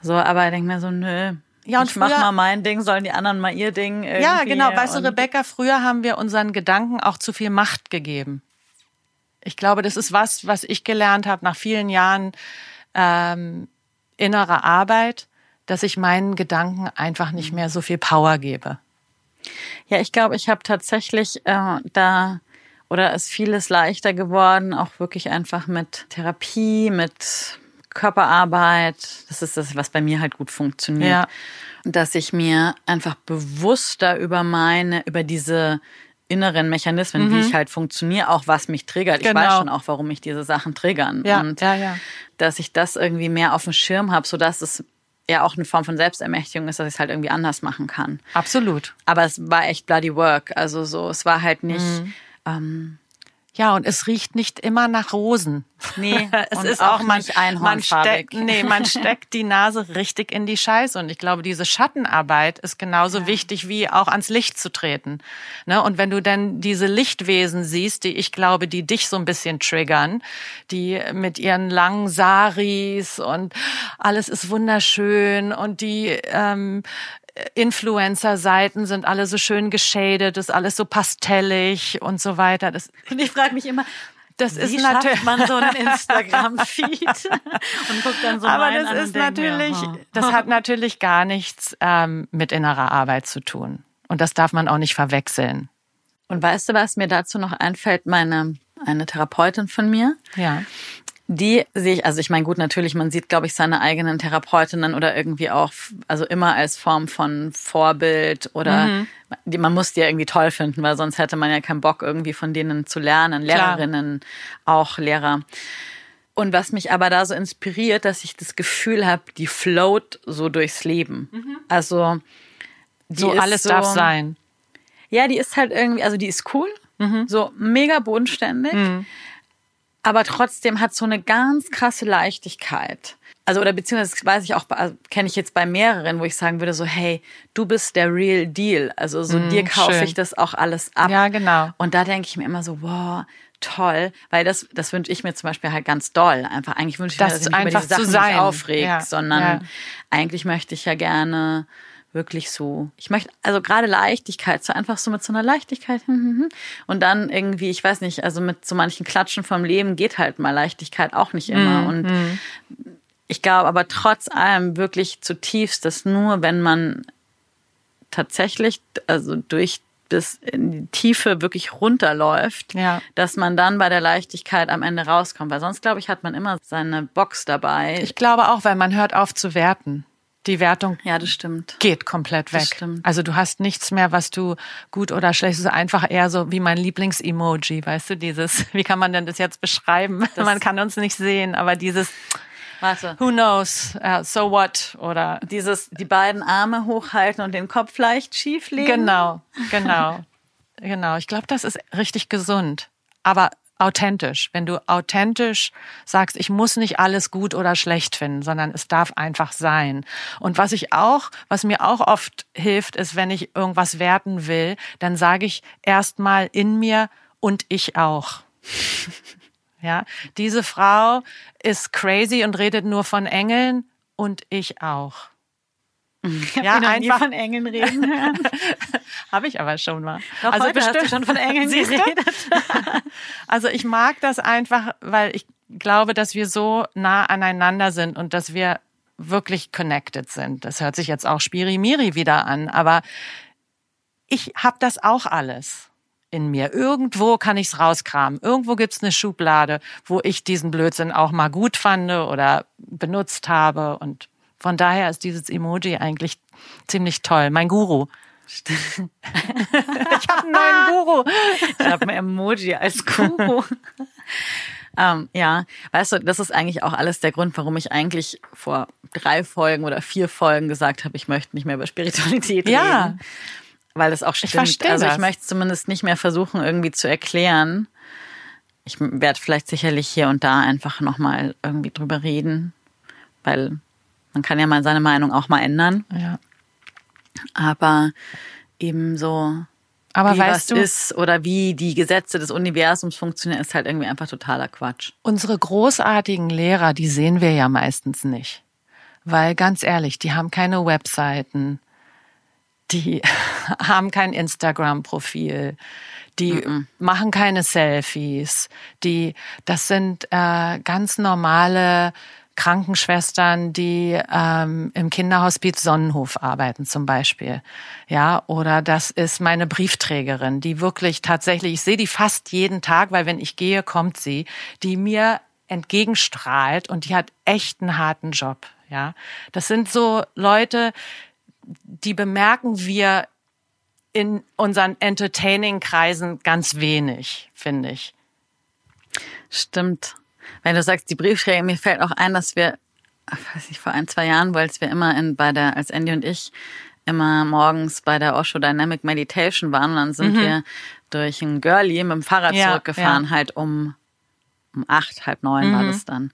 Speaker 3: so, aber ich denke mir so, nö, ja, und ich mach mal mein Ding, sollen die anderen mal ihr Ding. Irgendwie.
Speaker 1: Ja, genau. Weißt du, Rebecca, früher haben wir unseren Gedanken auch zu viel Macht gegeben. Ich glaube, das ist was, was ich gelernt habe nach vielen Jahren ähm, innerer Arbeit, dass ich meinen Gedanken einfach nicht mehr so viel Power gebe.
Speaker 3: Ja, ich glaube, ich habe tatsächlich äh, da oder ist vieles leichter geworden, auch wirklich einfach mit Therapie, mit Körperarbeit, das ist das, was bei mir halt gut funktioniert, ja. dass ich mir einfach bewusster über meine, über diese inneren Mechanismen, mhm. wie ich halt funktioniere, auch was mich triggert. Genau. Ich weiß genau. schon auch, warum mich diese Sachen triggern.
Speaker 1: Ja, und ja, ja.
Speaker 3: dass ich das irgendwie mehr auf dem Schirm habe, sodass es ja auch eine Form von Selbstermächtigung ist, dass ich es halt irgendwie anders machen kann.
Speaker 1: Absolut.
Speaker 3: Aber es war echt bloody work. Also so, es war halt nicht. Mhm. Ähm,
Speaker 1: Ja, und es riecht nicht immer nach Rosen.
Speaker 3: Nee,
Speaker 1: es
Speaker 3: und
Speaker 1: ist
Speaker 3: auch
Speaker 1: auch man,
Speaker 3: nicht
Speaker 1: man
Speaker 3: einhornfarbig.
Speaker 1: steckt, nee, man steckt die Nase richtig in die Scheiße. Und ich glaube, diese Schattenarbeit ist genauso wichtig wie auch ans Licht zu treten. Ne? Und wenn du dann diese Lichtwesen siehst, die ich glaube, die dich so ein bisschen triggern, die mit ihren langen Saris und alles ist wunderschön und die ähm, Influencer-Seiten sind alle so schön geschadet, ist alles so pastellig und so weiter. Das,
Speaker 3: Und ich frage mich immer,
Speaker 1: das
Speaker 3: wie
Speaker 1: ist natürlich
Speaker 3: man so einen Instagram-Feed und guckt dann so
Speaker 1: aber das ist natürlich,
Speaker 3: oh.
Speaker 1: das hat natürlich gar nichts ähm, mit innerer Arbeit zu tun. Und das darf man auch nicht verwechseln.
Speaker 3: Und weißt du, was mir dazu noch einfällt? Meine eine Therapeutin von mir,
Speaker 1: Ja.
Speaker 3: Die sehe ich, also ich meine, gut, natürlich, man sieht, glaube ich, seine eigenen Therapeutinnen oder irgendwie auch, also immer als Form von Vorbild oder die, man muss die ja irgendwie toll finden, weil sonst hätte man ja keinen Bock, irgendwie von denen zu lernen.
Speaker 1: Klar.
Speaker 3: Lehrerinnen, auch Lehrer. Und was mich aber da so inspiriert, dass ich das Gefühl habe, die float so durchs Leben. Also die
Speaker 1: So
Speaker 3: ist
Speaker 1: alles
Speaker 3: so,
Speaker 1: darf sein.
Speaker 3: Ja, die ist halt irgendwie, also die ist cool, so mega bodenständig, aber trotzdem hat so eine ganz krasse Leichtigkeit. Also oder beziehungsweise das weiß ich auch, also, kenne ich jetzt bei mehreren, wo ich sagen würde so, hey, du bist der Real Deal. Also so dir kaufe
Speaker 1: schön.
Speaker 3: ich das auch alles ab.
Speaker 1: Ja, genau.
Speaker 3: Und da denke ich mir immer so, wow, toll, weil das, das wünsche ich mir zum Beispiel halt ganz doll. Einfach, eigentlich wünsche ich
Speaker 1: Das
Speaker 3: mir, dass ich mich über
Speaker 1: einfach
Speaker 3: diese Sachen
Speaker 1: zu sein.
Speaker 3: nicht aufreg,
Speaker 1: Ja,
Speaker 3: sondern
Speaker 1: ja.
Speaker 3: eigentlich möchte ich ja gerne wirklich so, ich möchte, also gerade Leichtigkeit, so einfach so mit so einer Leichtigkeit hm, hm, hm. und dann irgendwie, ich weiß nicht, also mit so manchen Klatschen vom Leben geht halt mal Leichtigkeit auch nicht immer und ich glaube aber trotz allem wirklich zutiefst, dass nur wenn man tatsächlich, also durch bis in die Tiefe wirklich runterläuft,
Speaker 1: Ja.
Speaker 3: dass man dann bei der Leichtigkeit am Ende rauskommt. Weil sonst, glaube ich, hat man immer seine Box dabei.
Speaker 1: Ich glaube auch, weil man hört auf zu werten. Die Wertung
Speaker 3: ja, das stimmt.
Speaker 1: geht komplett
Speaker 3: Das
Speaker 1: weg.
Speaker 3: stimmt.
Speaker 1: Also du hast nichts mehr, was du gut oder schlecht, ist einfach eher so wie mein Lieblings-Emoji, weißt du, dieses, wie kann man denn das jetzt beschreiben? man kann uns nicht sehen, aber dieses,
Speaker 3: Warte.
Speaker 1: who knows, uh, so what oder
Speaker 3: Dieses, die beiden Arme hochhalten und den Kopf leicht schief legen.
Speaker 1: Genau, genau, genau. Ich glaube, das ist richtig gesund, aber authentisch. Wenn du authentisch sagst, ich muss nicht alles gut oder schlecht finden, sondern es darf einfach sein. Und was ich auch, was mir auch oft hilft, ist, wenn ich irgendwas werten will, dann sage ich erstmal in mir und ich auch. Ja, diese Frau ist crazy und redet nur von Engeln und ich auch.
Speaker 3: Ich
Speaker 1: Ja,
Speaker 3: noch
Speaker 1: einfach-
Speaker 3: von Engeln reden hören.
Speaker 1: Habe ich aber schon mal.
Speaker 3: Doch, heute hast du schon von Engeln geredet.
Speaker 1: Also ich mag das einfach, weil ich glaube, dass wir so nah aneinander sind und dass wir wirklich connected sind. Das hört sich jetzt auch Spirimiri wieder an, aber ich habe das auch alles in mir. Irgendwo kann ich's rauskramen. Irgendwo gibt's eine Schublade, wo ich diesen Blödsinn auch mal gut fand oder benutzt habe. Und von daher ist dieses Emoji eigentlich ziemlich toll. Mein Guru. ich habe einen neuen Guru.
Speaker 3: Ich habe ein Emoji als Guru. ähm, ja, weißt du, das ist eigentlich auch alles der Grund, warum ich eigentlich vor drei Folgen oder vier Folgen gesagt habe, ich möchte nicht mehr über Spiritualität
Speaker 1: Ja.
Speaker 3: reden. Weil das auch stimmt.
Speaker 1: verstehe
Speaker 3: also ich
Speaker 1: das.
Speaker 3: möchte es zumindest nicht mehr versuchen, irgendwie zu erklären. Ich werde vielleicht sicherlich hier und da einfach nochmal irgendwie drüber reden, weil man kann ja mal seine Meinung auch mal ändern.
Speaker 1: Ja.
Speaker 3: Aber eben so
Speaker 1: Aber
Speaker 3: wie was
Speaker 1: weißt du,
Speaker 3: ist oder wie die Gesetze des Universums funktionieren, ist halt irgendwie einfach totaler Quatsch.
Speaker 1: unsere großartigen Lehrer, die sehen wir ja meistens nicht. Weil ganz ehrlich, die haben keine Webseiten, die haben kein Instagram-Profil, die machen keine Selfies, die, das sind äh, ganz normale Krankenschwestern, die ähm, im Kinderhospiz Sonnenhof arbeiten zum Beispiel. Ja, oder das ist meine Briefträgerin, die wirklich tatsächlich, ich sehe die fast jeden Tag, weil wenn ich gehe, kommt sie, die mir entgegenstrahlt und die hat echt einen harten Job. Ja, das sind so Leute, die bemerken wir in unseren Entertaining-Kreisen ganz wenig, finde ich.
Speaker 3: Stimmt. Wenn du sagst, die Briefträger, mir fällt auch ein, dass wir, weiß ich, vor ein, zwei Jahren, weil wir immer in, bei der, als Andy und ich immer morgens bei der Osho Dynamic Meditation waren. Und dann sind
Speaker 1: Mhm.
Speaker 3: wir durch ein Girlie mit dem Fahrrad
Speaker 1: Ja,
Speaker 3: zurückgefahren,
Speaker 1: ja.
Speaker 3: halt um, um acht, halb neun war
Speaker 1: Mhm.
Speaker 3: das dann.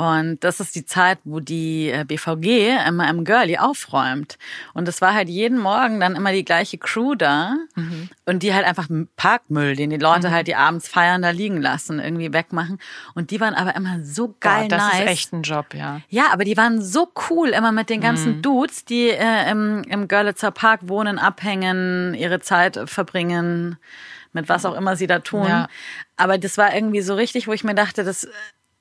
Speaker 3: Und das ist die Zeit, wo die äh, BVG immer im Girlie aufräumt. Und es war halt jeden Morgen dann immer die gleiche Crew da
Speaker 1: Mhm.
Speaker 3: und die halt einfach Parkmüll, den die Leute halt, die abends feiern, da liegen lassen, irgendwie wegmachen. Und die waren aber immer so geil
Speaker 1: Boah, das
Speaker 3: nice.
Speaker 1: ist echt ein Job, ja.
Speaker 3: Ja, aber die waren so cool, immer mit den ganzen
Speaker 1: Mhm.
Speaker 3: Dudes, die äh, im, im Görlitzer Park wohnen, abhängen, ihre Zeit verbringen, mit was auch immer sie da tun.
Speaker 1: Ja.
Speaker 3: Aber das war irgendwie so richtig, wo ich mir dachte, das äh,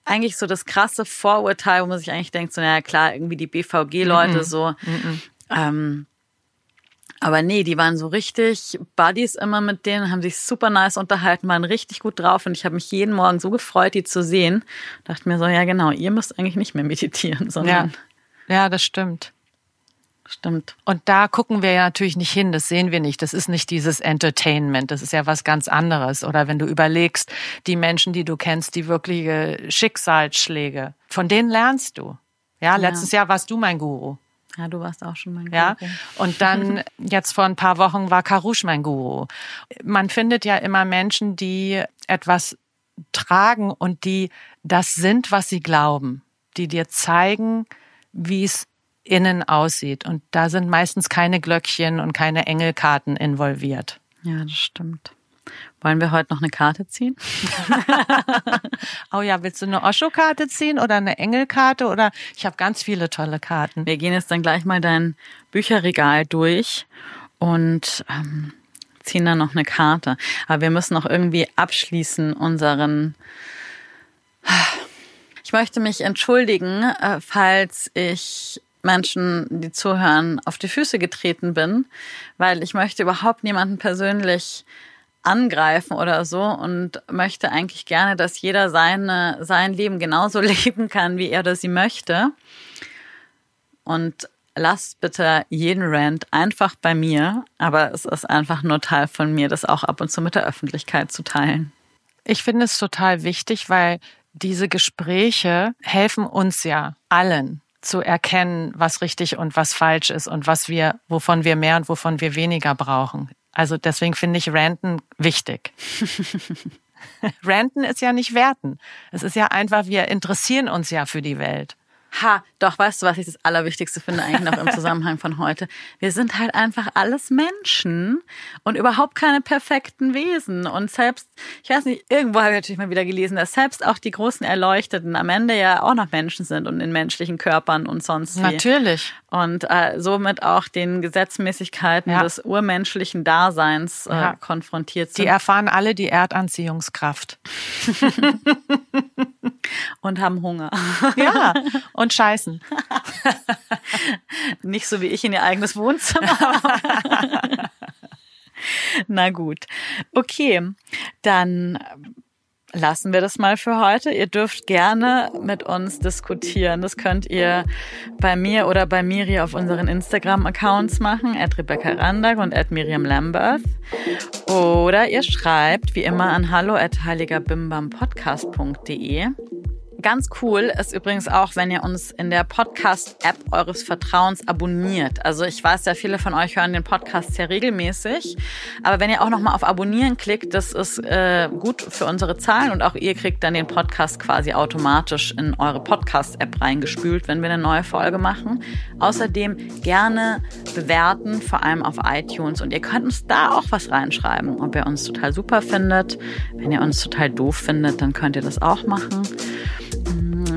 Speaker 3: eigentlich so das krasse Vorurteil, wo man sich eigentlich denkt, so, naja, klar, irgendwie die BVG-Leute so. Ähm, aber nee, die waren so richtig Buddies immer mit denen, haben sich super nice unterhalten, waren richtig gut drauf und ich habe mich jeden Morgen so gefreut, die zu sehen. Dachte mir so, ja genau, ihr müsst eigentlich nicht mehr meditieren,
Speaker 1: Ja,
Speaker 3: sondern
Speaker 1: ja das stimmt.
Speaker 3: Stimmt.
Speaker 1: Und da gucken wir ja natürlich nicht hin, das sehen wir nicht. Das ist nicht dieses Entertainment, das ist ja was ganz anderes. Oder wenn du überlegst, die Menschen, die du kennst, die wirkliche Schicksalsschläge, von denen lernst du. Ja, letztes Jahr warst du mein Guru.
Speaker 3: Ja, du warst auch schon mein
Speaker 1: Ja,
Speaker 3: Guru.
Speaker 1: und dann jetzt vor ein paar Wochen war Karush mein Guru. Man findet ja immer Menschen, die etwas tragen und die das sind, was sie glauben, die dir zeigen, wie es innen aussieht. Und da sind meistens keine Glöckchen und keine Engelkarten involviert.
Speaker 3: Ja, das stimmt. Wollen wir heute noch eine Karte ziehen?
Speaker 1: Oh ja, willst du eine Osho-Karte ziehen oder eine Engelkarte oder ich habe ganz viele tolle Karten.
Speaker 3: Wir gehen jetzt dann gleich mal dein Bücherregal durch und ähm, ziehen dann noch eine Karte. Aber wir müssen noch irgendwie abschließen unseren. Ich möchte mich entschuldigen, äh, falls ich Menschen, die zuhören, auf die Füße getreten bin, weil ich möchte überhaupt niemanden persönlich angreifen oder so und möchte eigentlich gerne, dass jeder seine, sein Leben genauso leben kann, wie er oder sie möchte. Und lasst bitte jeden Rant einfach bei mir, aber es ist einfach nur Teil von mir, das auch ab und zu mit der Öffentlichkeit zu teilen.
Speaker 1: Ich finde es total wichtig, weil diese Gespräche helfen uns ja allen zu erkennen, was richtig und was falsch ist und was wir, wovon wir mehr und wovon wir weniger brauchen. Also deswegen finde ich Ranten wichtig. Ranten ist ja nicht werten. Es ist ja einfach, wir interessieren uns ja für die Welt.
Speaker 3: Ha, doch, weißt du, was ich das Allerwichtigste finde eigentlich noch im Zusammenhang von heute? Wir sind halt einfach alles Menschen und überhaupt keine perfekten Wesen. Und selbst, ich weiß nicht, irgendwo habe ich natürlich mal wieder gelesen, dass selbst auch die großen Erleuchteten am Ende ja auch noch Menschen sind und in menschlichen Körpern und sonst wie.
Speaker 1: Natürlich.
Speaker 3: Und äh, somit auch den Gesetzmäßigkeiten
Speaker 1: Ja.
Speaker 3: des urmenschlichen Daseins äh,
Speaker 1: Ja.
Speaker 3: konfrontiert
Speaker 1: Die
Speaker 3: sind
Speaker 1: erfahren alle die Erdanziehungskraft.
Speaker 3: und haben Hunger.
Speaker 1: Ja, und scheißen.
Speaker 3: Nicht so wie ich in ihr eigenes Wohnzimmer. Na gut. Okay, dann lassen wir das mal für heute. Ihr dürft gerne mit uns diskutieren. Das könnt ihr bei mir oder bei Miri auf unseren Instagram-Accounts machen, at Rebecca Randag und at Miriam Lambert. Oder ihr schreibt wie immer an hallo at heiligerbimbampodcast.de. Ganz cool ist übrigens auch, wenn ihr uns in der Podcast-App eures Vertrauens abonniert. Also ich weiß ja, viele von euch hören den Podcast sehr regelmäßig. Aber wenn ihr auch nochmal auf Abonnieren klickt, das ist äh, gut für unsere Zahlen und auch ihr kriegt dann den Podcast quasi automatisch in eure Podcast-App reingespült, wenn wir eine neue Folge machen. Außerdem gerne bewerten, vor allem auf iTunes. Und ihr könnt uns da auch was reinschreiben, ob ihr uns total super findet. Wenn ihr uns total doof findet, dann könnt ihr das auch machen.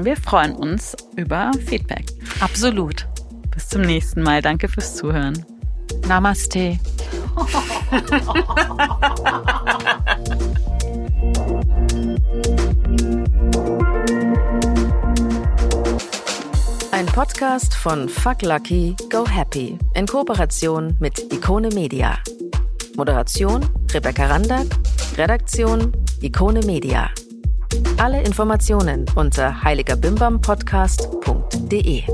Speaker 3: Wir freuen uns über Feedback.
Speaker 1: Absolut.
Speaker 3: Bis zum nächsten Mal. Danke fürs Zuhören.
Speaker 1: Namaste.
Speaker 2: Ein Podcast von Fuck Lucky, Go Happy in Kooperation mit Ikone Media. Moderation Rebecca Randack, Redaktion Ikone Media. Alle Informationen unter heiligerbimbampodcast.de.